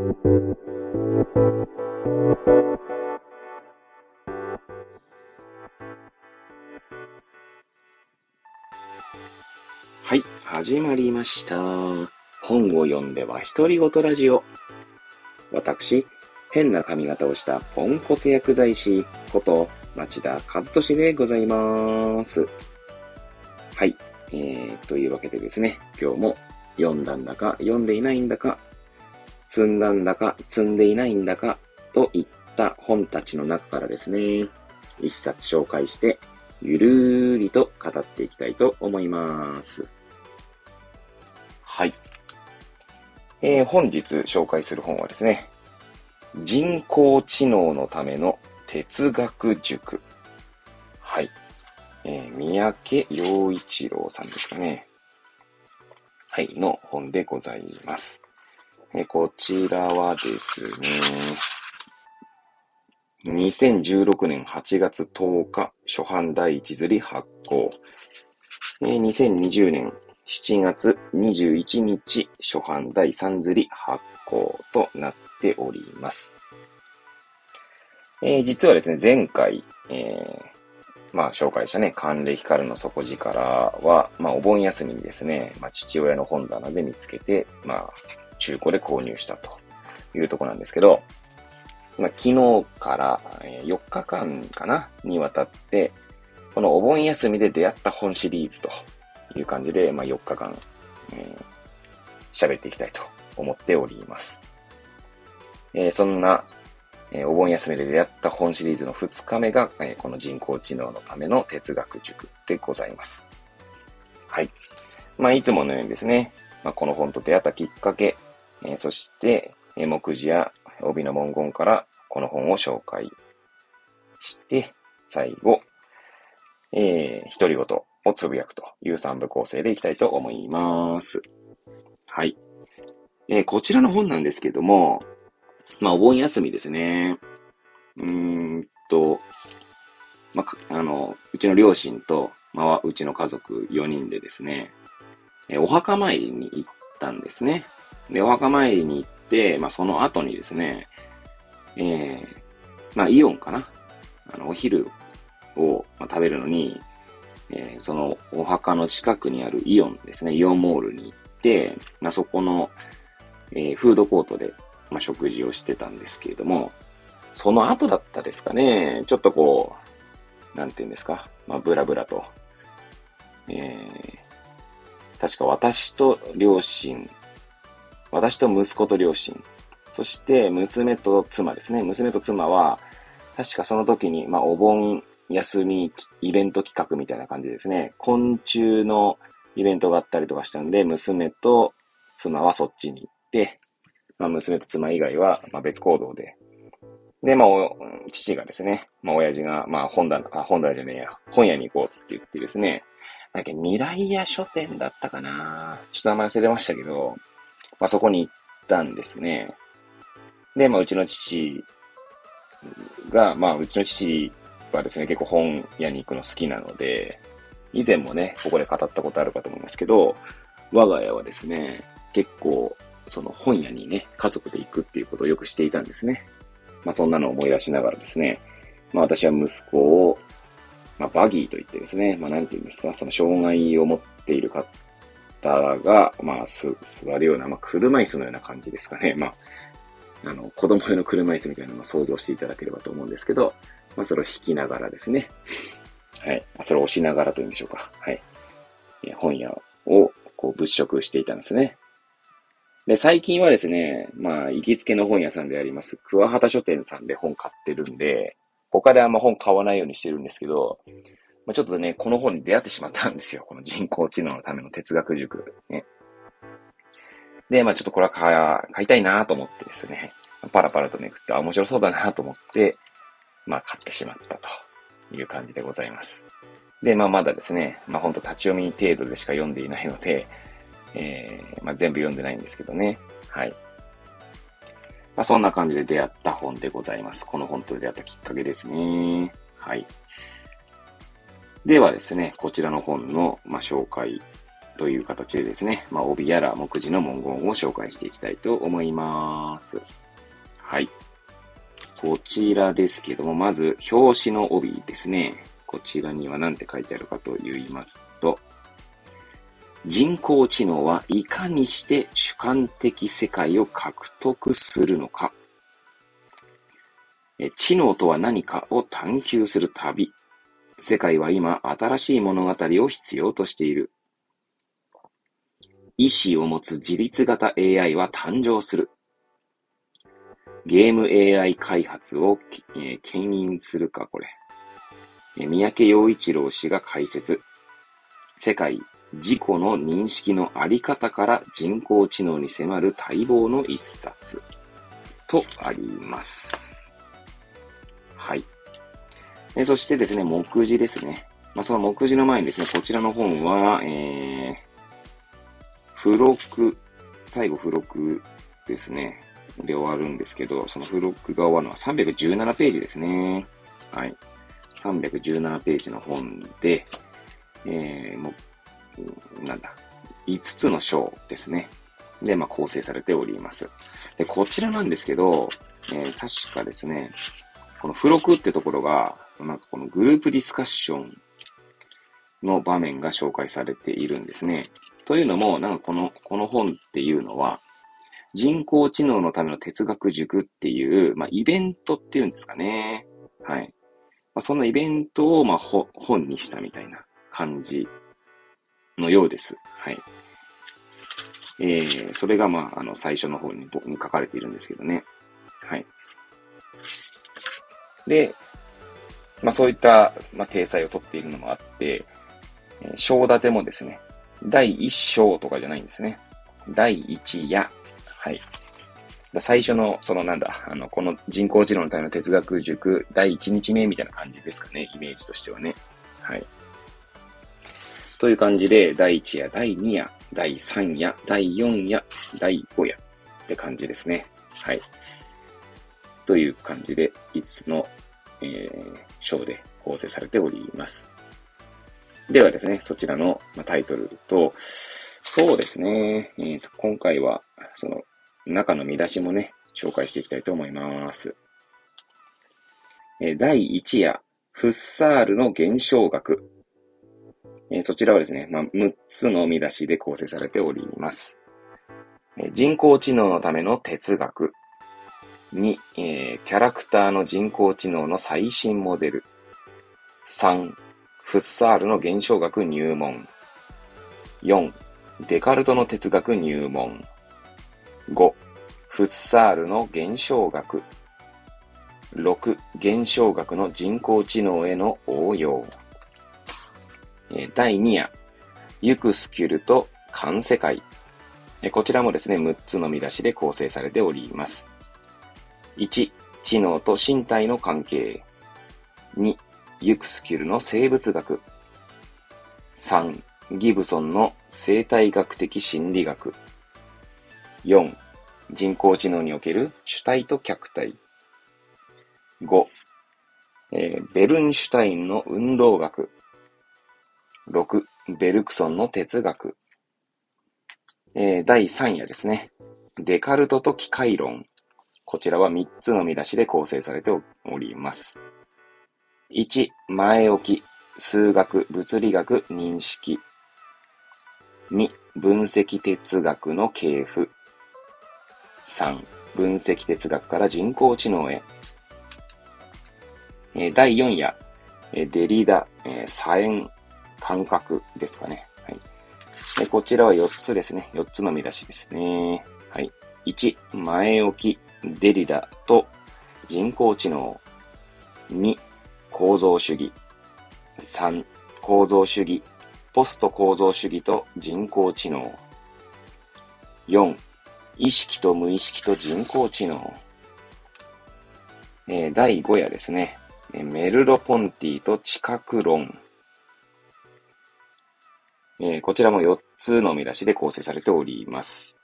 はい、始まりました。本を読んでは独り言ラジオ。私、変な髪型をしたポンコツ薬剤師こと町田和俊でございます。はい、えー、というわけでですね、今日も読んだんだか読んでいないんだか、積んだんだか積んでいないんだかといった本たちの中からですね、一冊紹介して、ゆるーりと語っていきたいと思います。はい。えー、本日紹介する本はですね、人工知能のための哲学塾。はい。えー、三宅洋一郎さんですかね。はい、の本でございます。え、こちらはですね、2016年8月10日、初版第一釣り発行。えー、2020年7月21日、初版第3釣り発行となっております。えー、実はですね、前回、えー、まあ、紹介したね、寒冷光の底力は、まあ、お盆休みにですね、まあ、父親の本棚で見つけて、まあ、中古で購入したというとこなんですけど、まあ、昨日から4日間かなにわたって、このお盆休みで出会った本シリーズという感じで、まあ、4日間、えー、喋っていきたいと思っております。えー、そんな、えー、お盆休みで出会った本シリーズの2日目が、えー、この人工知能のための哲学塾でございます。はい。まあ、いつものようにですね、まあ、この本と出会ったきっかけ、えー、そして、えー、目次や帯の文言からこの本を紹介して、最後、えー、独り言をつぶやくという3部構成でいきたいと思います。はい。えー、こちらの本なんですけども、まあ、お盆休みですね。うーんと、まあ、あの、うちの両親と、まあ、うちの家族4人でですね、えー、お墓参りに行ったんですね。で、お墓参りに行って、まあ、その後にですね、えー、まあ、イオンかな。あの、お昼を、ま、食べるのに、えー、そのお墓の近くにあるイオンですね、イオンモールに行って、まあ、そこの、えー、フードコートで、まあ、食事をしてたんですけれども、その後だったですかね、ちょっとこう、なんて言うんですか、まあ、ブラブラと、えー、確か私と両親、私と息子と両親、そして娘と妻ですね、娘と妻は、確かその時に、まあ、お盆休みイベント企画みたいな感じですね。昆虫のイベントがあったりとかしたんで、娘と妻はそっちに行って、まあ、娘と妻以外は、まあ、別行動で。で、まあ、父がですね、まあ、親父が、まあ、本棚、あ、本棚じゃねえや、本屋に行こうって言ってですね、なんか未来屋書店だったかな。ちょっと名前忘れましたけど、まあ、そこに行ったんですね。で、まあ、うちの父が、まあ、うちの父はですね、結構本屋に行くの好きなので、以前もね、ここで語ったことあるかと思いますけど、我が家はですね、結構、その本屋にね、家族で行くっていうことをよくしていたんですね。まあそんなのを思い出しながらですね、まあ私は息子を、まあバギーと言ってですね、まあなんて言うんですか、その障害を持っている方が、まあ座るような、まあ車椅子のような感じですかね。まあ、あの、子供用の車椅子みたいなのを想像していただければと思うんですけど、まあ、それを引きながらですね。はい。それを押しながらというんでしょうか。はい。本屋をこう物色していたんですね。で、最近はですね、まあ、行きつけの本屋さんであります、桑畑書店さんで本買ってるんで、他であんま本買わないようにしてるんですけど、まあ、ちょっとね、この本に出会ってしまったんですよ。この人工知能のための哲学塾。ね。で、まあちょっとこれは買いたいなと思ってですね、パラパラとめくって、あ、面白そうだなと思って、まあ、買ってしまったという感じでございます。で、まあ、まだですね、まあ、ほんと立ち読み程度でしか読んでいないので、えー、まあ、全部読んでないんですけどね。はい。まあ、そんな感じで出会った本でございます。この本と出会ったきっかけですね。はい。ではですね、こちらの本の、まあ、紹介という形でですね、まあ、帯やら目次の文言を紹介していきたいと思います。はい。こちらですけども、まず、表紙の帯ですね。こちらには何て書いてあるかと言いますと、人工知能はいかにして主観的世界を獲得するのか。知能とは何かを探求する旅。世界は今新しい物語を必要としている。意志を持つ自立型 AI は誕生する。ゲーム AI 開発を、えー、牽引するか、これ。三宅洋一郎氏が解説。世界自己の認識のあり方から人工知能に迫る待望の一冊とあります。はい。えそしてですね、目次ですね。まあ、その目次の前にですね、こちらの本は、えー、付録、最後付録ですね。で終わるんですけど、その付録が終わるのは317ページですね。はい。317ページの本で、えー、もう、なんだ、5つの章ですね。で、まあ、構成されております。で、こちらなんですけど、えー、確かですね、この付録ってところが、なんかこのグループディスカッションの場面が紹介されているんですね。というのも、なんかこの、この本っていうのは、人工知能のための哲学塾っていう、まあ、イベントっていうんですかね。はい。まあ、そんなイベントを、まあ、本にしたみたいな感じのようです。はい。えー、それが、まあ、あの、最初の方にに書かれているんですけどね。はい。で、まあ、そういった、まあ、体裁をとっているのもあって、え、章立てもですね、第一章とかじゃないんですね。第一夜。はい。最初の、そのなんだ、あの、この人工知能のための哲学塾第1日目みたいな感じですかね、イメージとしてはね。はい。という感じで、第1夜、第2夜、第3夜、第4夜、第5夜って感じですね。はい。という感じで、5つの、えー、章で構成されております。ではですね、そちらの、タイトルと、そうですね、えーと、今回は、その、中の見出しもね、紹介していきたいと思います。えー、第1夜、フッサールの現象学。えー、そちらはですね、まあ、6つの見出しで構成されております。え、人工知能のための哲学。2、えー、キャラクターの人工知能の最新モデル。3、フッサールの現象学入門。4、デカルトの哲学入門。5、フッサールの現象学。6、現象学の人工知能への応用。第2夜、ユクスキュルと環世界。こちらもですね、6つの見出しで構成されております。1、知能と身体の関係。2、ユクスキュルの生物学。3、ギブソンの生態学的心理学。4、人工知能における主体と客体。5、えー、ベルンシュタインの運動学。6、ベルクソンの哲学。えー、第3夜ですね。デカルトと機械論。こちらは3つの見出しで構成されております。1、前置き、数学、物理学、認識。2、分析哲学の系譜。3、分析哲学から人工知能へ。え第4夜、えデリダ、え左縁感覚ですかね。はい。こちらは4つですね。4つの見出しですね。はい。1、前置き、デリダと人工知能。2、構造主義。3、構造主義、ポスト構造主義と人工知能。4、意識と無意識と人工知能。えー、第5夜ですね。メルロポンティと知覚論。えー、こちらも4つの見出しで構成されております。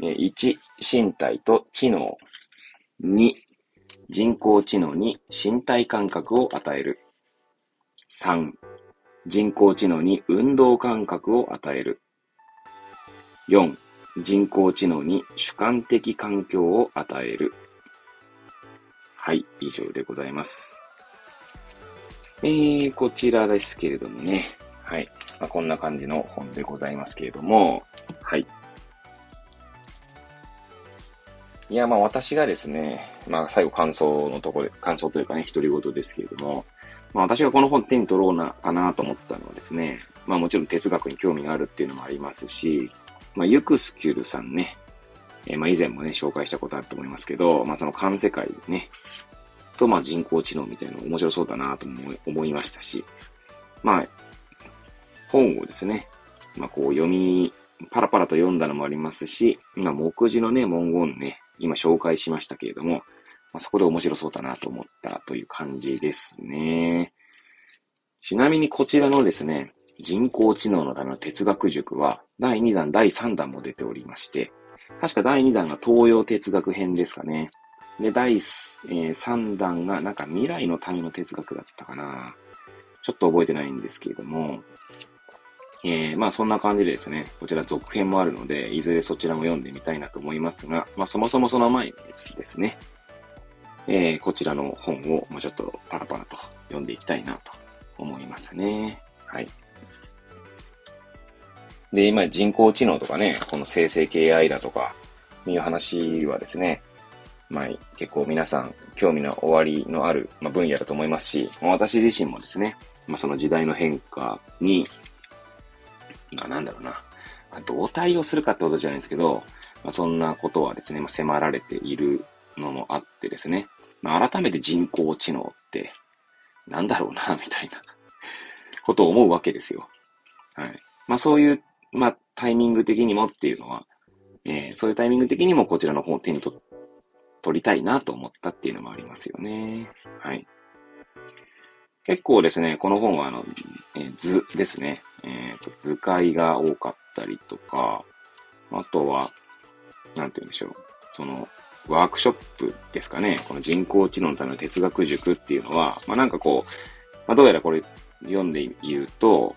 1、身体と知能。2、人工知能に身体感覚を与える。3、人工知能に運動感覚を与える。4、人工知能に主観的環境を与える。はい、以上でございます。えー、こちらですけれどもね。はい。まあ、こんな感じの本でございますけれども、はい。いや、まあ私がですね、まあ最後感想のところで、感想というかね、独り言ですけれども、まあ私がこの本手に取ろうな、かなと思ったのはですね、まあもちろん哲学に興味があるっていうのもありますし、まあユクスキュルさんね、えー、まあ以前もね、紹介したことあると思いますけど、まあその環世界ね、とまあ人工知能みたいなの面白そうだなと思いましたし、まあ、本をですね、まあこう読み、パラパラと読んだのもありますし、今目次のね、文言ね、今紹介しましたけれども、まあ、そこで面白そうだなと思ったという感じですね。ちなみにこちらのですね、人工知能のための哲学塾は、第2弾、第3弾も出ておりまして、確か第2弾が東洋哲学編ですかね。で、第、3弾がなんか未来のための哲学だったかな。ちょっと覚えてないんですけれども、えー、まあそんな感じでですね、こちら続編もあるので、いずれそちらも読んでみたいなと思いますが、まあそもそもその前にですね、えー、こちらの本を、まあ、ちょっとパラパラと読んでいきたいなと思いますね。はい。で、今人工知能とかね、この生成系 AI だとか、いう話はですね、まあ結構皆さん興味の終わりのある、まあ、分野だと思いますし、私自身もですね、まあその時代の変化にまあなんだろうな、まあ、どう対応するかってことじゃないんですけど、まあ、そんなことはですね、まあ、迫られているのもあってですね、まあ、改めて人工知能って、なんだろうな、みたいなことを思うわけですよ。はい。まあそういう、まあタイミング的にもっていうのは、えー、そういうタイミング的にもこちらの本を手に取りたいなと思ったっていうのもありますよね。はい。結構ですね、この本はあの、えー、図ですね。えっ、ー、と、図解が多かったりとか、あとは、なんて言うんでしょう。その、ワークショップですかね。この人工知能のための哲学塾っていうのは、まあなんかこう、まあどうやらこれ読んで言うと、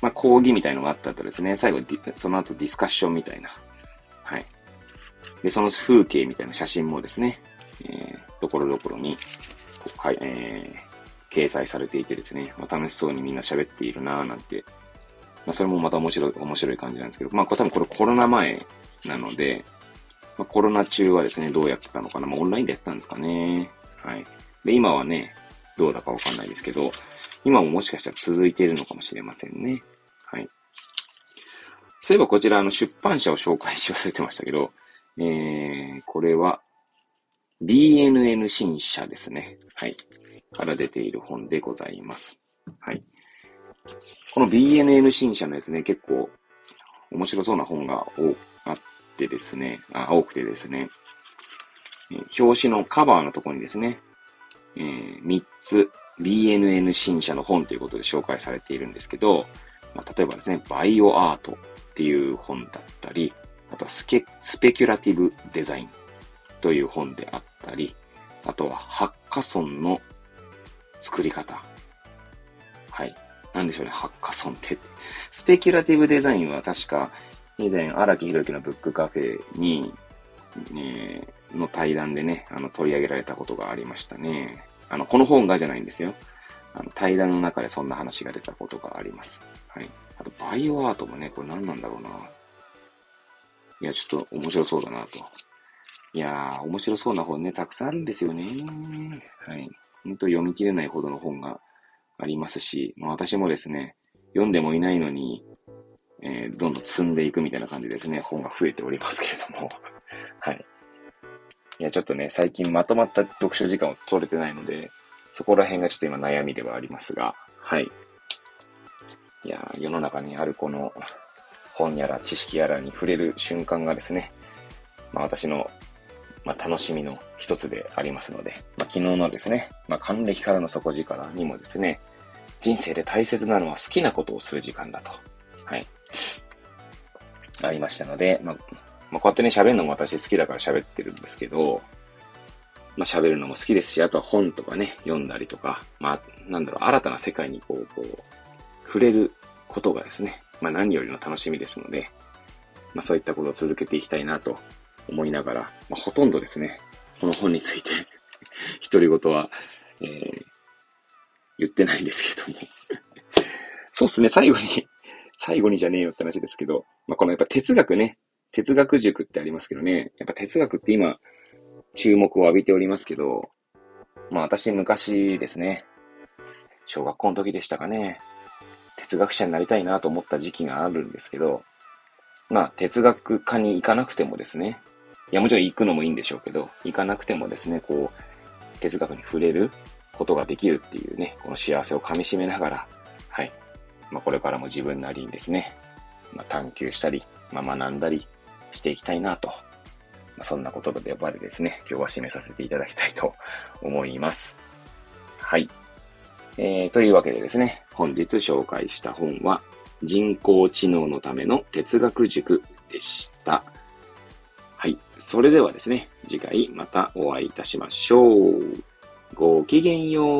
まあ講義みたいのがあったとですね、最後その後ディスカッションみたいな。はい。で、その風景みたいな写真もですね、えー、ところどころに、はい、えー、掲載されていてですね、まあ、楽しそうにみんな喋っているなぁなんてまあ、それもまた面白い、面白い感じなんですけど、まあ、これ多分これコロナ前なので、まあ、コロナ中はですね、どうやってたのかな。まあ、オンラインでやってたんですかね。はい。で、今はね、どうだかわかんないですけど、今ももしかしたら続いているのかもしれませんね。はい。そういえばこちら、あの、出版社を紹介し忘れてましたけど、えー、これは、BNN 新社ですね。はい。から出ている本でございます。はい。この BNN 新社のやつね、結構面白そうな本が多あってですね、あ、多くてですね、表紙のカバーのところにですね、えー、3つ BNN 新社の本ということで紹介されているんですけど、まあ、例えばですね、バイオアートっていう本だったり、あとはスケスペキュラティブデザインという本であったり、あとはハッカソンの作り方。なんでしょうね、ハッカソンって。スペキュラティブデザインは確か、以前、荒木宏之のブックカフェに、えー、の対談でね、あの、取り上げられたことがありましたね。あの、この本がじゃないんですよ。あの、対談の中でそんな話が出たことがあります。はい。あと、バイオアートもね、これ何なんだろうな。いや、ちょっと面白そうだなと。いやー、面白そうな本ね、たくさんあるんですよね。はい。ほんと読み切れないほどの本がありますし、まあ、私もですね、読んでもいないのに、えー、どんどん積んでいくみたいな感じですね、本が増えておりますけれども。はい。いや、ちょっとね、最近まとまった読書時間を取れてないので、そこら辺がちょっと今悩みではありますが、はい。いや、世の中にあるこの本やら知識やらに触れる瞬間がですね、まあ私のまあ、楽しみの一つでありますので、まあ、昨日のですね、まあ、還暦からの底力にもですね、人生で大切なのは好きなことをする時間だと。はい。ありましたので、まあ、まあ、こうやってね、喋るのも私好きだから喋ってるんですけど、まあ、喋るのも好きですし、あとは本とかね、読んだりとか、まあ、なんだろう、新たな世界にこう、こう、触れることがですね、まあ、何よりの楽しみですので、まあそういったことを続けていきたいなと思いながら、まあほとんどですね、この本について独り言は、えー、言ってないんですけども。そうっすね、最後に最後にじゃねえよって話ですけど、まあこのやっぱ哲学ね、哲学塾ってありますけどね、やっぱ哲学って今、注目を浴びておりますけど、まあ私昔ですね、小学校の時でしたかね、哲学者になりたいなと思った時期があるんですけど、まあ哲学科に行かなくてもですね、いやもちろん行くのもいいんでしょうけど、行かなくてもですね、こう、哲学に触れることができるっていうね、この幸せを噛み締めながら、はい。まあこれからも自分なりにですね、まあ探求したり、まあ学んだりしていきたいなとまあそんな言葉で呼ばれですね、今日は締めさせていただきたいと思います。はい。えー、というわけでですね、本日紹介した本は、人工知能のための哲学塾でした。はい。それではですね、次回またお会いいたしましょう。ごきげんよう。